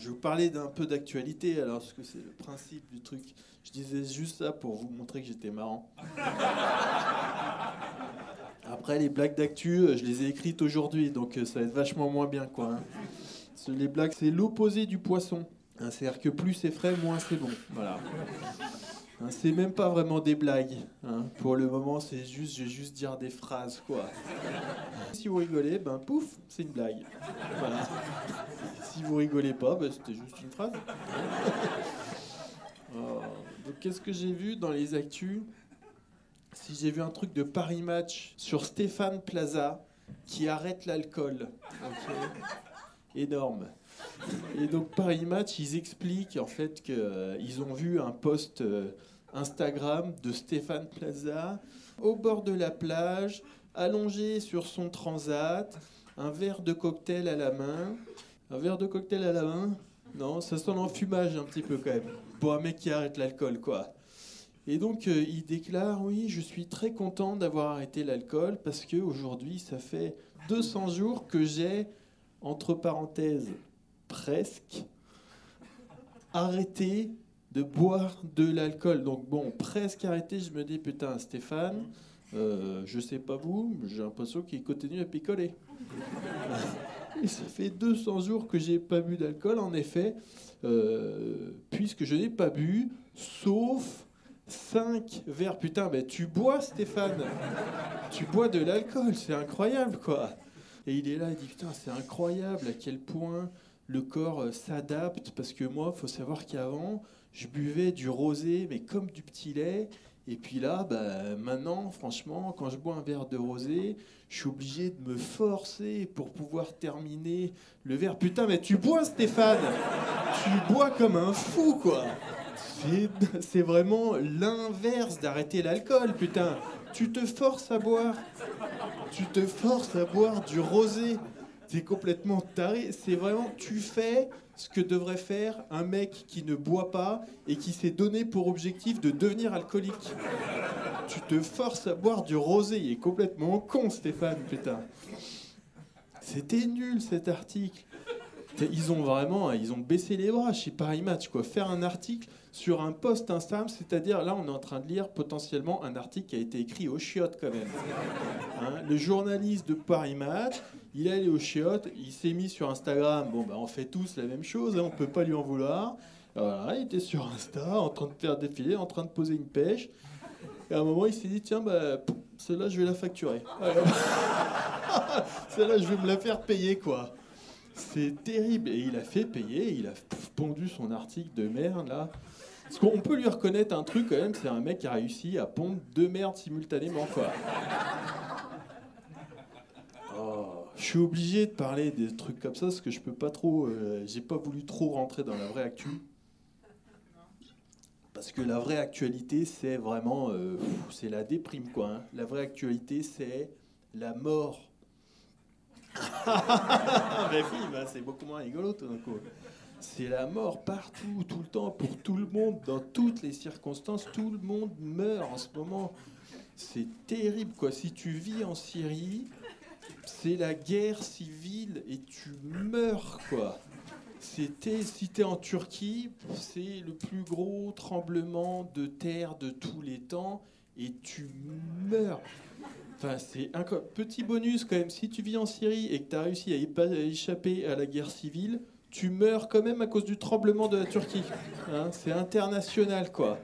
je vais vous parler d'un peu d'actualité, alors, parce que c'est le principe du truc. Je disais juste ça pour vous montrer que j'étais marrant. Après, les blagues d'actu, euh, je les ai écrites aujourd'hui, donc euh, ça va être vachement moins bien, quoi. hein. Les blagues, c'est l'opposé du poisson. Hein, C'est-à-dire que plus c'est frais, moins c'est bon. Voilà. Hein, C'est même pas vraiment des blagues. hein. Pour le moment, c'est juste, je vais juste dire des phrases, quoi. Si vous rigolez, ben pouf, c'est une blague. Voilà. Vous rigolez pas, ben, c'était juste une phrase. Donc qu'est-ce que j'ai vu dans les actus? Si j'ai vu un truc de Paris Match sur Stéphane Plaza qui arrête l'alcool. Énorme. Et donc Paris Match, ils expliquent en fait qu'ils ont vu un post euh, Instagram de Stéphane Plaza au bord de la plage, allongé sur son transat, un verre de cocktail à la main. Un verre de cocktail à la main Non, ça sent l'enfumage un petit peu quand même. Pour un mec qui arrête l'alcool, quoi. Et donc euh, il déclare oui, je suis très content d'avoir arrêté l'alcool parce que aujourd'hui ça fait 200 jours que j'ai entre parenthèses presque arrêté de boire de l'alcool. Donc bon, presque arrêté, je me dis putain Stéphane, euh, je sais pas vous, j'ai l'impression qu'il continue à picoler. Et ça fait 200 jours que j'ai pas bu d'alcool, en effet, euh, puisque je n'ai pas bu, sauf 5 verres. Putain, mais tu bois, Stéphane Tu bois de l'alcool, c'est incroyable, quoi Et il est là, il dit, putain, c'est incroyable à quel point le corps euh, s'adapte, parce que moi, faut savoir qu'avant, je buvais du rosé, mais comme du petit lait. Et puis là, bah, maintenant, franchement, quand je bois un verre de rosé, je suis obligé de me forcer pour pouvoir terminer le verre. Putain, mais tu bois, Stéphane Tu bois comme un fou, quoi C'est- C'est vraiment l'inverse d'arrêter l'alcool, putain Tu te forces à boire. Tu te forces à boire du rosé. T'es complètement taré. C'est vraiment, tu fais ce que devrait faire un mec qui ne boit pas et qui s'est donné pour objectif de devenir alcoolique. Tu te forces à boire du rosé. Il est complètement con, Stéphane, putain. C'était nul cet article. Ils ont vraiment, ils ont baissé les bras chez Paris Match, quoi. Faire un article sur un post Instagram, c'est-à-dire là, on est en train de lire potentiellement un article qui a été écrit au chiottes quand même. Hein, le journaliste de Paris Match, il est allé au chiottes, il s'est mis sur Instagram. Bon, bah, on fait tous la même chose, hein, on peut pas lui en vouloir. Il était sur Insta, en train de faire défiler, en train de poser une pêche. Et à un moment, il s'est dit tiens, bah, celle-là, je vais la facturer. Celle-là, je vais me la faire payer, quoi. C'est terrible. Et il a fait payer, il a pondu son article de merde, là. Parce qu'on peut lui reconnaître un truc, quand même, c'est un mec qui a réussi à pondre deux merdes simultanément, quoi. Je suis obligé de parler des trucs comme ça parce que je peux pas trop. euh, J'ai pas voulu trop rentrer dans la vraie actu. Parce que la vraie actualité, c'est vraiment. euh, c'est la déprime, quoi. hein. La vraie actualité, c'est la mort. Mais oui, bah, c'est beaucoup moins rigolo tout d'un coup. C'est la mort partout, tout le temps, pour tout le monde, dans toutes les circonstances. Tout le monde meurt en ce moment. C'est terrible, quoi. Si tu vis en Syrie, c'est la guerre civile et tu meurs, quoi. C'était, si t'es en Turquie, c'est le plus gros tremblement de terre de tous les temps et tu meurs. Enfin, c'est un petit bonus quand même. Si tu vis en Syrie et que tu as réussi à échapper à la guerre civile, tu meurs quand même à cause du tremblement de la Turquie. Hein, c'est international, quoi.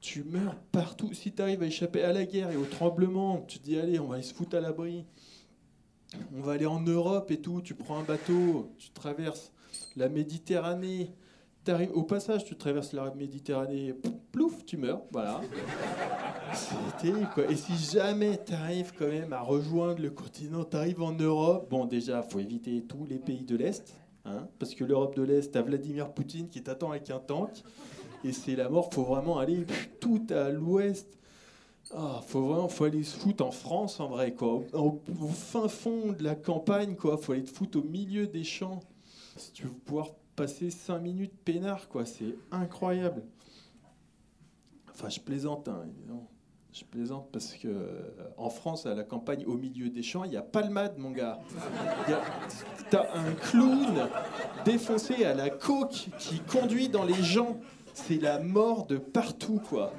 Tu meurs partout. Si tu arrives à échapper à la guerre et au tremblement, tu te dis allez, on va aller se foutre à l'abri. On va aller en Europe et tout. Tu prends un bateau, tu traverses la Méditerranée. T'arrives- au passage, tu traverses la Méditerranée, plouf, tu meurs. Voilà. C'est terrible, quoi. Et si jamais tu arrives quand même à rejoindre le continent, tu arrives en Europe, bon, déjà, faut éviter tous les pays de l'Est, hein, parce que l'Europe de l'Est, t'as Vladimir Poutine qui t'attend avec un tank, et c'est la mort, faut vraiment aller tout à l'ouest. Ah, faut vraiment, faut aller se foutre en France en vrai, quoi. Au, fin fond de la campagne, quoi. Faut aller te foutre au milieu des champs. Si tu veux pouvoir passer 5 minutes peinard, quoi. C'est incroyable. Enfin, je plaisante, hein. Je plaisante parce que euh, en France, à la campagne, au milieu des champs, il y a palmade, mon gars. Il y a- T'as un clown défoncé à la coke qui conduit dans les gens. C'est la mort de partout, quoi.